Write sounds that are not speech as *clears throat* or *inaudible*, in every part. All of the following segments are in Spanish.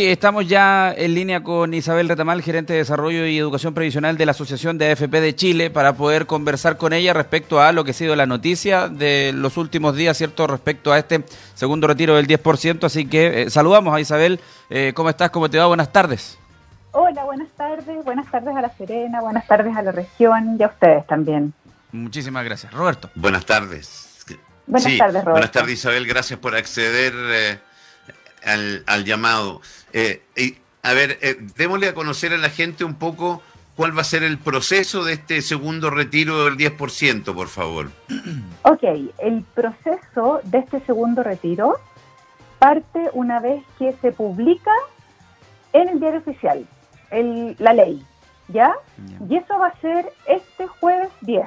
Estamos ya en línea con Isabel Retamal, gerente de Desarrollo y Educación Previsional de la Asociación de AFP de Chile, para poder conversar con ella respecto a lo que ha sido la noticia de los últimos días, ¿cierto? Respecto a este segundo retiro del 10%. Así que eh, saludamos a Isabel. Eh, ¿Cómo estás? ¿Cómo te va? Buenas tardes. Hola, buenas tardes. Buenas tardes a La Serena, buenas tardes a la región y a ustedes también. Muchísimas gracias. Roberto. Buenas tardes. Buenas tardes, Roberto. Buenas tardes, Isabel. Gracias por acceder. Eh, al, llamado. Eh, a ver, eh, démosle a conocer a la gente un poco cuál va a ser el proceso de este segundo retiro del 10%, por favor. Ok, el proceso de este segundo retiro parte una vez que se publica en el diario oficial, la ley, ¿ya? Y eso va a ser este jueves 10.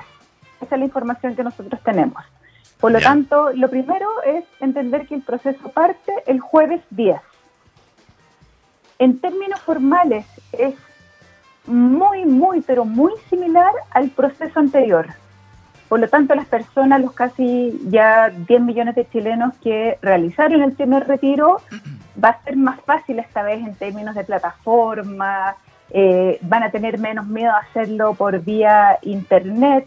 Esa es la información que nosotros tenemos. Por lo tanto, lo primero es entender que el proceso parte el jueves 10. En términos formales, es muy, muy, pero muy similar al proceso anterior. Por lo tanto, las personas, los casi ya 10 millones de chilenos que realizaron el primer retiro, va a ser más fácil esta vez en términos de plataforma, eh, van a tener menos miedo a hacerlo por vía internet,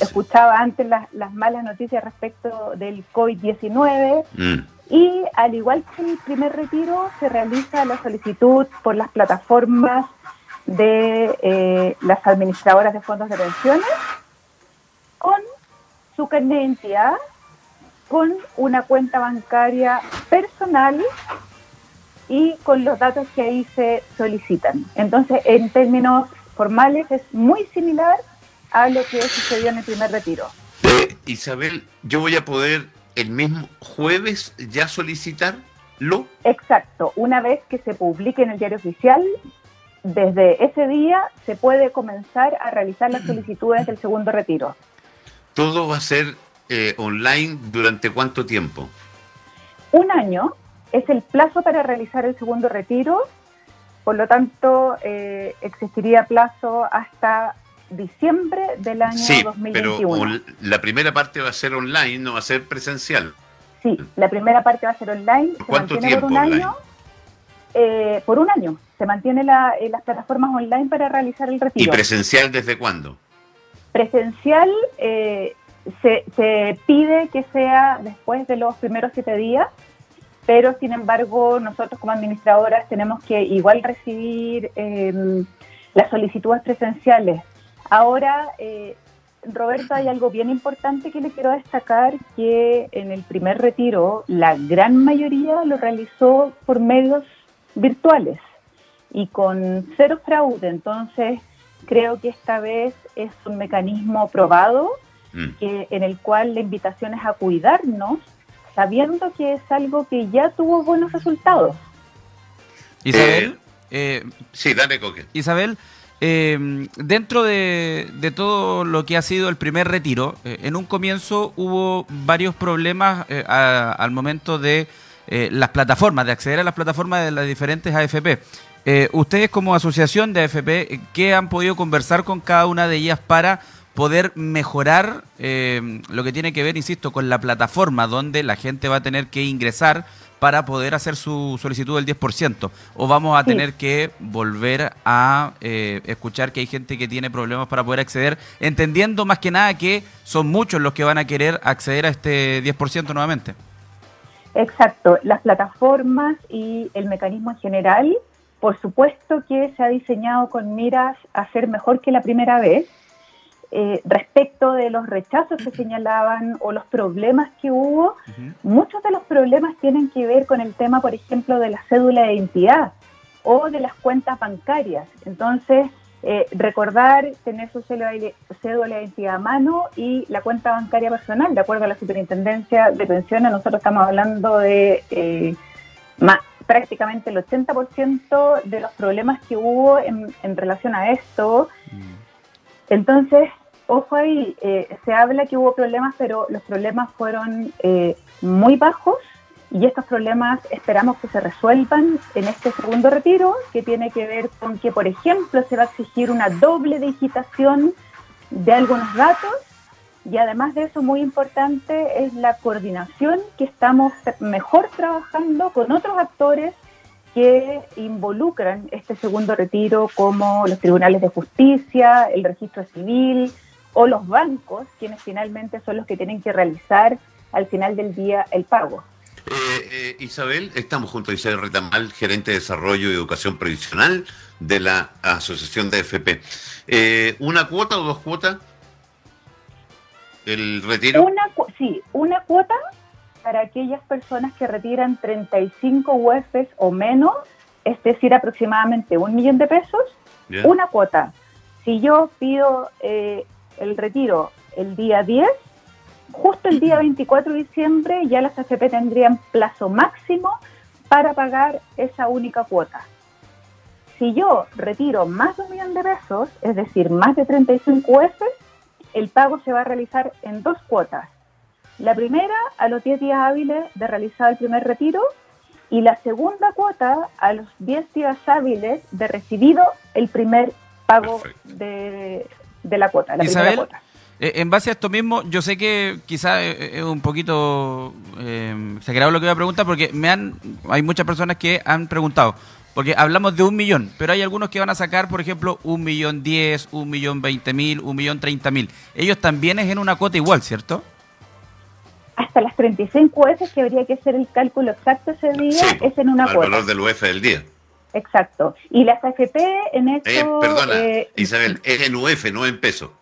Escuchaba antes las, malas noticias respecto del COVID-19 mm. y al igual que el primer retiro se realiza la solicitud por las plataformas de eh, las administradoras de fondos de pensiones con su carnet de identidad, con una cuenta bancaria personal y con los datos que ahí se solicitan. Entonces, en términos formales es muy similar a lo que sucedió en el primer retiro. Eh, Isabel, ¿yo voy a poder el mismo jueves ya solicitarlo? Exacto, una vez que se publique en el diario oficial, desde ese día se puede comenzar a realizar las solicitudes del segundo retiro. ¿Todo va a ser eh, online durante cuánto tiempo? Un año es el plazo para realizar el segundo retiro, por lo tanto eh, existiría plazo hasta diciembre del año sí, 2021. Pero la primera parte va a ser online, no va a ser presencial. Sí, la primera parte va a ser online. ¿Cuánto tiempo por un año. Eh, por un año. Se mantiene la, eh, las plataformas online para realizar el retiro. ¿Y presencial desde cuándo? Presencial eh, se, se pide que sea después de los primeros siete días, pero sin embargo nosotros como administradoras tenemos que igual recibir las solicitudes presenciales Ahora, eh, Roberto, hay algo bien importante que le quiero destacar, que en el primer retiro la gran mayoría lo realizó por medios virtuales y con cero fraude. Entonces, creo que esta vez es un mecanismo probado mm. en el cual la invitación es a cuidarnos, sabiendo que es algo que ya tuvo buenos resultados. Isabel. Eh, eh, sí, dale, Coque. Isabel, eh, dentro de, todo lo que ha sido el primer retiro, eh, en un comienzo hubo varios problemas eh, al momento de eh, las plataformas, de acceder a las plataformas de las diferentes AFP. ustedes como asociación de AFP, ¿qué han podido conversar con cada una de ellas para poder mejorar lo que tiene que ver, insisto, con la plataforma donde la gente va a tener que ingresar para poder hacer su solicitud del 10%? ¿O vamos a tener que volver a eh, escuchar que hay gente que tiene problemas para poder acceder, entendiendo más que nada que son muchos los que van a querer acceder a este 10% nuevamente? Exacto, las plataformas y el mecanismo en general, por supuesto que se ha diseñado con miras a ser mejor que la primera vez eh, respecto de los rechazos que señalaban o los problemas que hubo, muchos de los problemas tienen que ver con el tema, por ejemplo, de la cédula de identidad o de las cuentas bancarias. Entonces, eh, recordar tener su cédula de identidad a mano y la cuenta bancaria personal, de acuerdo a la Superintendencia de Pensiones, nosotros estamos hablando de eh, prácticamente el 80% de los problemas que hubo en, relación a esto. Mm. Entonces, ojo ahí, eh, se habla que hubo problemas, pero los problemas fueron eh, muy bajos y estos problemas esperamos que se resuelvan en este segundo retiro, que tiene que ver con que, por ejemplo, se va a exigir una doble digitación de algunos datos y además de eso, muy importante es la coordinación que estamos mejor trabajando con otros actores que involucran este segundo retiro, como los tribunales de justicia, el registro civil o los bancos, quienes finalmente son los que tienen que realizar al final del día el pago. Eh, eh, Isabel, estamos junto a Isabel Retamal, gerente de Desarrollo y Educación Previsional de la Asociación de FP. Eh, ¿Una cuota o dos cuotas? ¿El retiro? Una, sí, una cuota para aquellas personas que retiran 35 UEFs o menos, es decir, aproximadamente un millón de pesos, una cuota. Si yo pido eh, el retiro el día 10, justo el día *clears throat* 24 de diciembre ya las AFP tendrían plazo máximo para pagar esa única cuota. Si yo retiro más de un millón de pesos, es decir, más de 35 UEFs, el pago se va a realizar en dos cuotas. La primera a los 10 días hábiles de realizar el primer retiro y la segunda cuota a los 10 días hábiles de recibido el primer pago de, la cuota, la Isabel, cuota. Eh, en base a esto mismo, yo sé que quizás es un poquito eh, exagerado lo que voy a preguntar porque me han, hay muchas personas que han preguntado, porque hablamos de un millón, pero hay algunos que van a sacar, por ejemplo, un millón diez, un millón veinte mil, un millón treinta mil. Ellos también es en una cuota igual, ¿cierto? Hasta las 35 UF, que habría que hacer el cálculo exacto ese día, es en una cuota. El valor del UF del día. Exacto. Y las AFP en eso... Eh, perdona, eh, Isabel, es en UF, no en peso.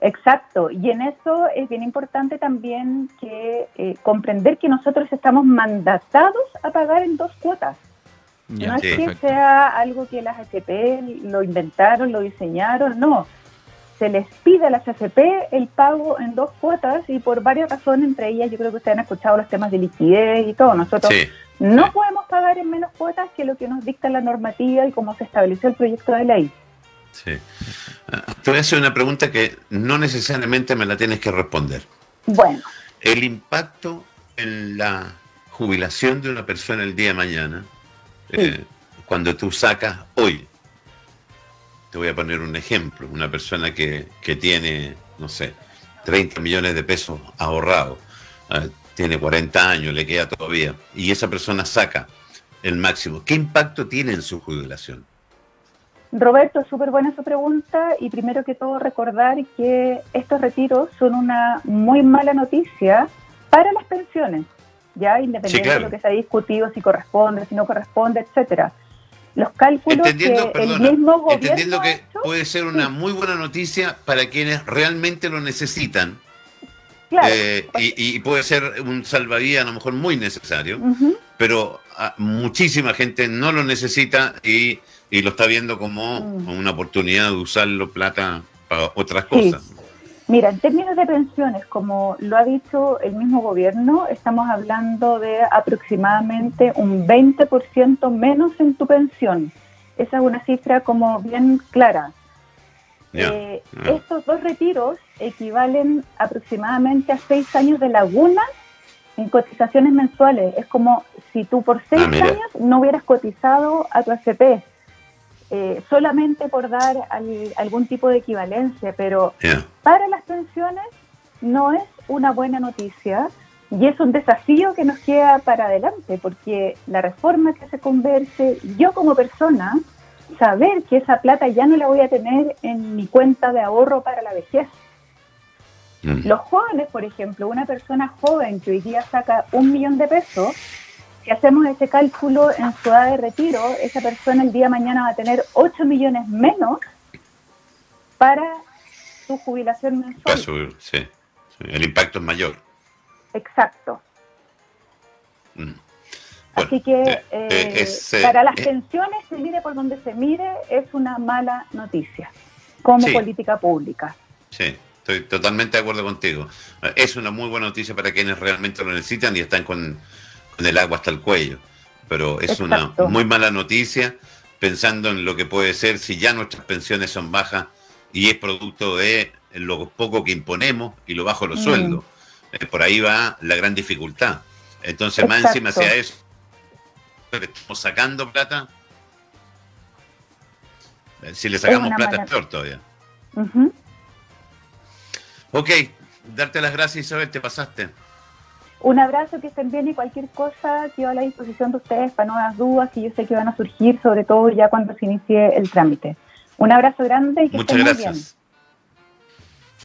Exacto, y en eso es bien importante también que eh, comprender que nosotros estamos mandatados a pagar en dos cuotas no es que sea algo que las AFP lo inventaron, lo diseñaron, no. Se les pide a las AFP el pago en dos cuotas y por varias razones, entre ellas yo creo que ustedes han escuchado los temas de liquidez y todo. Nosotros no podemos pagar en menos cuotas que lo que nos dicta la normativa y cómo se estableció el proyecto de ley. Sí. Te voy a hacer una pregunta que no necesariamente me la tienes que responder. Bueno. El impacto en la jubilación de una persona el día de mañana eh, cuando tú sacas hoy, te voy a poner un ejemplo, una persona que, tiene, no sé, 30 millones de pesos ahorrados, ah, tiene 40 años, le queda todavía, y esa persona saca el máximo, ¿qué impacto tiene en su jubilación? Roberto, súper buena su pregunta y primero que todo recordar que estos retiros son una muy mala noticia para las pensiones ya independiente de lo que se ha discutido, si corresponde, si no corresponde, etcétera. Los cálculos entendiendo, que el mismo gobierno entendiendo que puede ser una muy buena noticia para quienes realmente lo necesitan. Eh, y, puede ser un salvavidas a lo mejor muy necesario, pero muchísima gente no lo necesita y, lo está viendo como, mm. una oportunidad de usarlo plata para otras cosas. Mira, en términos de pensiones, como lo ha dicho el mismo gobierno, estamos hablando de aproximadamente un 20% menos en tu pensión. Esa es una cifra como bien clara. Eh, estos dos retiros equivalen aproximadamente a seis años de laguna en cotizaciones mensuales. Es como si tú por seis ah, años no hubieras cotizado a tu AFP. Eh, solamente por dar algún tipo de equivalencia, pero para las pensiones no es una buena noticia y es un desafío que nos queda para adelante, porque la reforma que se converse, yo como persona, saber que esa plata ya no la voy a tener en mi cuenta de ahorro para la vejez. Mm. Los jóvenes, por ejemplo, una persona joven que hoy día saca un millón de pesos, si hacemos ese cálculo en su edad de retiro, esa persona el día de mañana va a tener 8 millones menos para su jubilación mensual. sí, el impacto es mayor. Exacto. Mm. Así que eh, eh, eh, para las pensiones, se mire por donde se mire, es una mala noticia como política pública. Sí, estoy totalmente de acuerdo contigo. Es una muy buena noticia para quienes realmente lo necesitan y están con el agua hasta el cuello. Pero es una muy mala noticia pensando en lo que puede ser si ya nuestras pensiones son bajas y es producto de lo poco que imponemos y lo bajo los mm. sueldos. Eh, por ahí va la gran dificultad. Entonces, más encima sea eso, estamos sacando plata. Eh, si le sacamos plata es peor todavía. Ok, darte las gracias Isabel, te pasaste. Un abrazo, que estén bien y cualquier cosa quedo a la disposición de ustedes para nuevas dudas que yo sé que van a surgir, sobre todo ya cuando se inicie el trámite. Un abrazo grande y que Muchas estén gracias. muy bien.